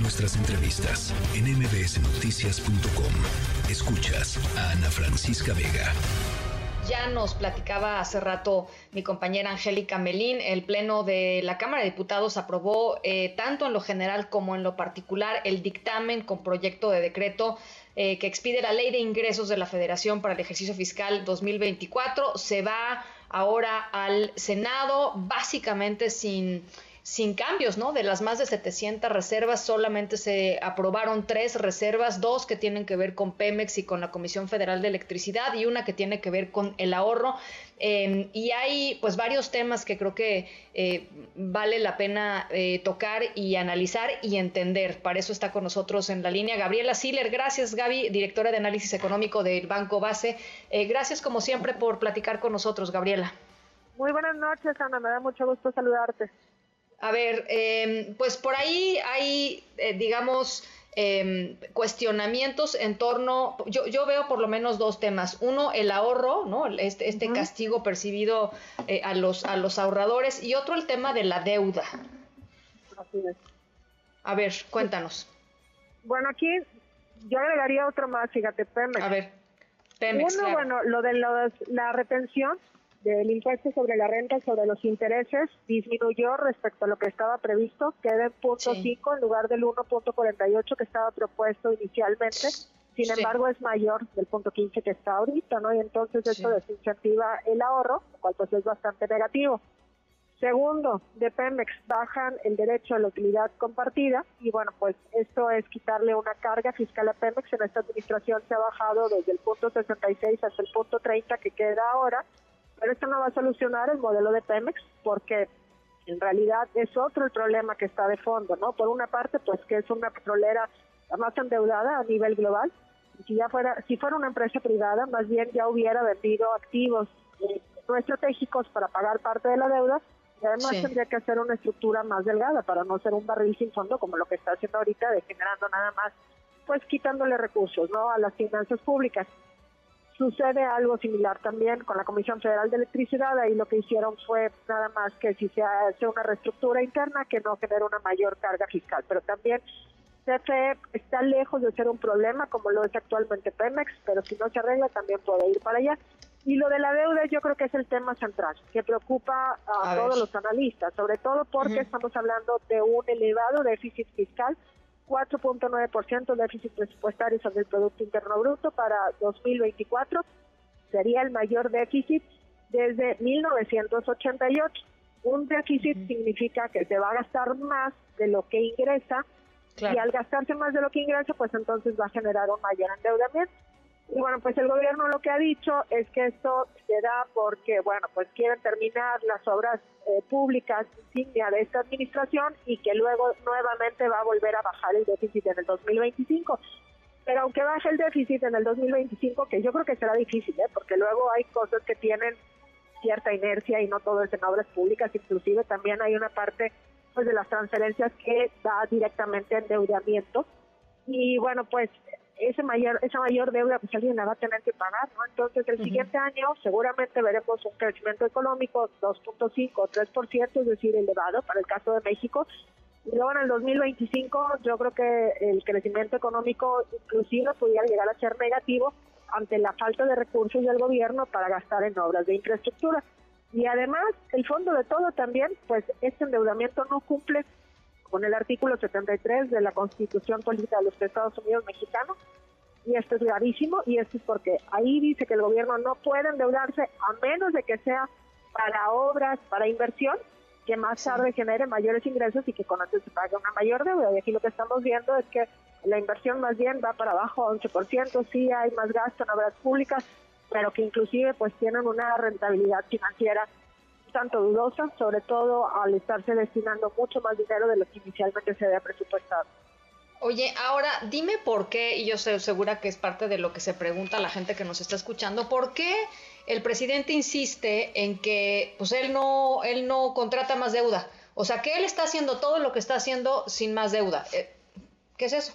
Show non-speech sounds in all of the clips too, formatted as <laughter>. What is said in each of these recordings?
Nuestras entrevistas en mbsnoticias.com. Escuchas a Ana Francisca Vega. Ya nos platicaba hace rato mi compañera Angélica Melín, el Pleno de la Cámara de Diputados aprobó eh, tanto en lo general como en lo particular el dictamen con proyecto de decreto eh, que expide la Ley de Ingresos de la Federación para el ejercicio fiscal 2024. Se va ahora al Senado, básicamente sin sin cambios, ¿no? De las más de 700 reservas, solamente se aprobaron tres reservas, dos que tienen que ver con Pemex y con la Comisión Federal de Electricidad y una que tiene que ver con el ahorro. Em, y hay pues varios temas que creo que eh, vale la pena eh, tocar y analizar y entender. Para eso está con nosotros en la línea Gabriela Siller. Gracias, Gaby, directora de análisis económico del Banco Base. Eh, gracias como siempre por platicar con nosotros, Gabriela. Muy buenas noches, Ana. Me da mucho gusto saludarte. A ver, em, pues por ahí hay, eh, digamos, em, cuestionamientos en torno, yo, yo, veo por lo menos dos temas. Uno, el ahorro, ¿no? Este, este castigo percibido eh, a, los, a los ahorradores y otro, el tema de la deuda. Así es. A ver, cuéntanos. Bueno, aquí yo agregaría otro más, fíjate, Pemex. A ver, Pemex. Uno, bueno, lo de la retención del impuesto sobre la renta sobre los intereses disminuyó respecto a lo que estaba previsto, queda en punto 5 en lugar del 1.48 que estaba propuesto inicialmente. Sin embargo, es mayor del punto 15 que está ahorita, ¿no? Y entonces esto desincentiva el ahorro, lo cual pues es bastante negativo. Segundo, de Pemex bajan el derecho a la utilidad compartida y bueno, pues esto es quitarle una carga fiscal a Pemex. En esta administración se ha bajado desde el punto 66 hasta el punto 30 que queda ahora pero esto no va a solucionar el modelo de Pemex porque en realidad es otro el problema que está de fondo, ¿no? Por una parte, pues que es una petrolera más endeudada a nivel global. Si ya fuera, si fuera una empresa privada, más bien ya hubiera vendido activos eh, no estratégicos para pagar parte de la deuda y además tendría que hacer una estructura más delgada para no ser un barril sin fondo como lo que está haciendo ahorita, de generando nada más, pues quitándole recursos, ¿no? A las finanzas públicas. Sucede algo similar también con la Comisión Federal de Electricidad, ahí lo que hicieron fue nada más que si se hace una reestructura interna que no genera una mayor carga fiscal, pero también CFE está lejos de ser un problema como lo es actualmente Pemex, pero si no se arregla también puede ir para allá. Y lo de la deuda yo creo que es el tema central, que preocupa a, todos los analistas, sobre todo porque estamos hablando de un elevado déficit fiscal 4.9% déficit presupuestario sobre el Producto Interno Bruto para 2024. Sería el mayor déficit desde 1988. Un déficit significa que se va a gastar más de lo que ingresa y al gastarse más de lo que ingresa, pues entonces va a generar un mayor endeudamiento. Y bueno, pues el gobierno lo que ha dicho es que esto se da porque, bueno, pues quieren terminar las obras eh, públicas insignia de esta administración y que luego nuevamente va a volver a bajar el déficit en el 2025. Pero aunque baje el déficit en el 2025, que yo creo que será difícil, ¿eh? porque luego hay cosas que tienen cierta inercia y no todo es en obras públicas, inclusive también hay una parte pues de las transferencias que da directamente endeudamiento. Y bueno, pues ese mayor, esa mayor deuda pues alguien la va a tener que pagar, ¿no? Entonces el siguiente año seguramente veremos un crecimiento económico 2.5 o 3%, es decir, elevado para el caso de México. Y luego en el 2025 yo creo que el crecimiento económico inclusive pudiera llegar a ser negativo ante la falta de recursos del gobierno para gastar en obras de infraestructura. Y además, el fondo de todo también, pues este endeudamiento no cumple con el artículo 73 de la Constitución Política de los Estados Unidos Mexicanos. Y esto es gravísimo y esto es porque ahí dice que el gobierno no puede endeudarse a menos de que sea para obras, para inversión, que más tarde genere mayores ingresos y que con eso se pague una mayor deuda. Y aquí lo que estamos viendo es que la inversión más bien va para abajo 11%, sí hay más gasto en obras públicas, pero que inclusive pues tienen una rentabilidad financiera tanto dudosa, sobre todo al estarse destinando mucho más dinero de lo que inicialmente se había presupuestado. Oye, ahora dime por qué, y yo estoy segura que es parte de lo que se pregunta la gente que nos está escuchando, ¿por qué el presidente insiste en que pues él no, él no contrata más deuda? O sea, que él está haciendo todo lo que está haciendo sin más deuda. Eh, ¿Qué es eso?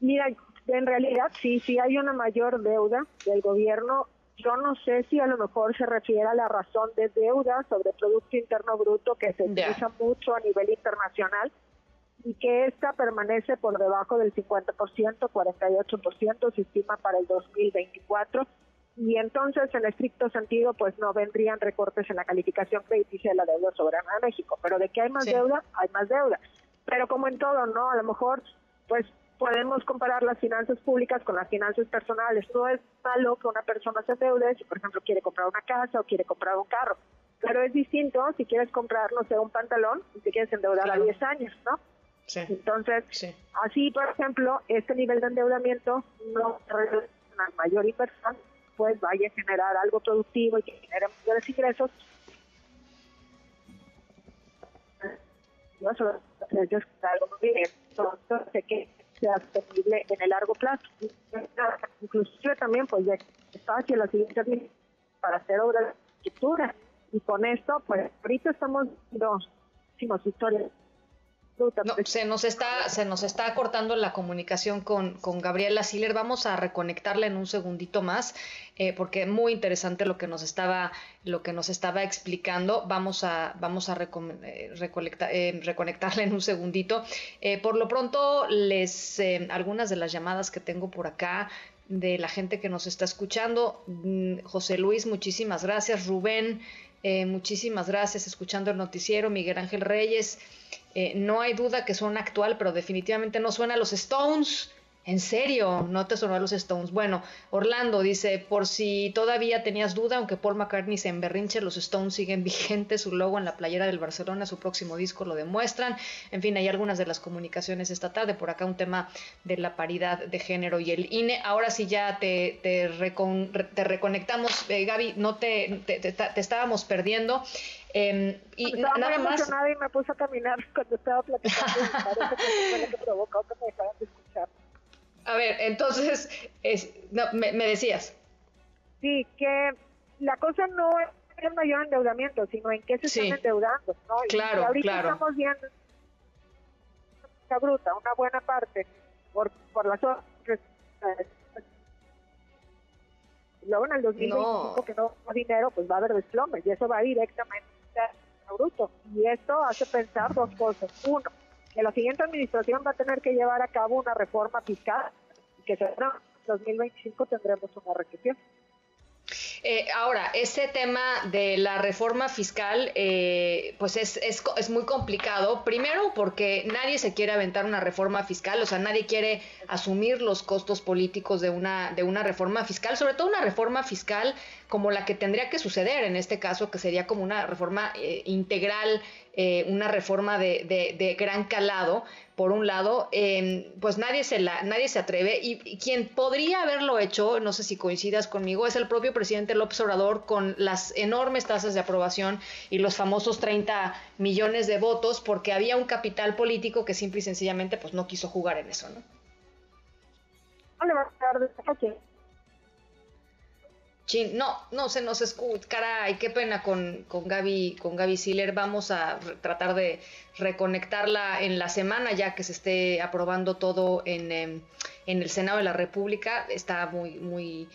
Mira, en realidad sí, sí hay una mayor deuda del gobierno yo no sé si a lo mejor se refiere a la razón de deuda sobre Producto Interno Bruto que se utiliza mucho a nivel internacional. y que esta permanece por debajo del 50%, 48% se estima para el 2024 y entonces en estricto sentido pues no vendrían recortes en la calificación crediticia de la deuda soberana de México, pero de que hay más deuda, hay más deuda. Pero como en todo, ¿no? A lo mejor pues podemos comparar las finanzas públicas con las finanzas personales. No es malo que una persona se endeude si, por ejemplo, quiere comprar una casa o quiere comprar un carro. Pero es distinto si quieres comprar, no sé, un pantalón y te quieres endeudar a 10 años, ¿no? Entonces, así, por ejemplo, este nivel de endeudamiento no una mayor inversión, pues vaya a generar algo productivo y que genere mayores ingresos. Yo solo algo muy bien. Entonces, que sea sostenible en el largo plazo. Inclusive también, pues, ya es fácil la siguiente para hacer obras de estructura. Y con esto, pues, ahorita estamos viendo historias se nos está, se nos está cortando la comunicación con, con Gabriela Siller. Vamos a reconectarla en un segundito más, eh, porque es muy interesante lo que nos estaba, lo que nos estaba explicando. Vamos a, vamos a eh, eh, reconectarla en un segundito. por lo pronto, les algunas de las llamadas que tengo por acá de la gente que nos está escuchando. Mm, José Luis, muchísimas gracias. Rubén, muchísimas gracias. Escuchando el noticiero. Miguel Ángel Reyes. Eh, no hay duda que suena actual, pero definitivamente no suena a los Stones. En serio, no te sonó a los Stones. Bueno, Orlando dice, por si todavía tenías duda, aunque Paul McCartney se emberrinche, los Stones siguen <laughs> vigentes, su logo en la playera del Barcelona, su próximo disco lo demuestran. En fin, hay algunas de las comunicaciones esta tarde, por acá un tema de la paridad de género y el INE. Ahora sí ya te, te, reconectamos, eh, Gaby, no te, te estábamos perdiendo. Eh, y estaba nada muy emocionada y me puse a caminar <laughs> cuando estaba platicando y que que provocó que me dejaran de escuchar. A ver, entonces, es, no, me, me, decías. Sí, que la cosa no es el mayor endeudamiento, sino en qué se están endeudando. ¿no? Claro, y ahorita claro. estamos viendo una bruta, una buena parte, por, por las otras luego en el 2025 que no hay dinero, pues va a haber desplome y eso va directamente a bruto. Y esto hace pensar dos cosas. Uno, que la siguiente administración va a tener que llevar a cabo una reforma fiscal que en 2025 tendremos una recesión. Eh, ahora, ese tema de la reforma fiscal, eh, pues es, es, es, muy complicado. Primero, porque nadie se quiere aventar una reforma fiscal, o sea, nadie quiere asumir los costos políticos de una, de una reforma fiscal, sobre todo una reforma fiscal como la que tendría que suceder en este caso, que sería como una reforma eh, integral, eh, una reforma de, de, gran calado, por un lado, em, pues nadie se, nadie se atreve y, quien podría haberlo hecho, no sé si coincidas conmigo, es el propio presidente López Obrador con las enormes tasas de aprobación y los famosos 30 millones de votos, porque había un capital político que simple y sencillamente pues no quiso jugar en eso, ¿no? No, no se nos escucha, caray, qué pena con, con Gaby, con Gaby Siller. Vamos a tratar de reconectarla en la semana ya que se esté aprobando todo en, em, en el Senado de la República. Está muy, muy,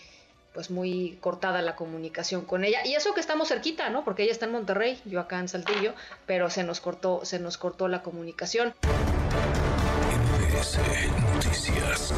pues muy cortada la comunicación con ella. Y eso que estamos cerquita, ¿no? Porque ella está en Monterrey, yo acá en Saltillo, pero se nos cortó, se nos cortó la comunicación. Noticias.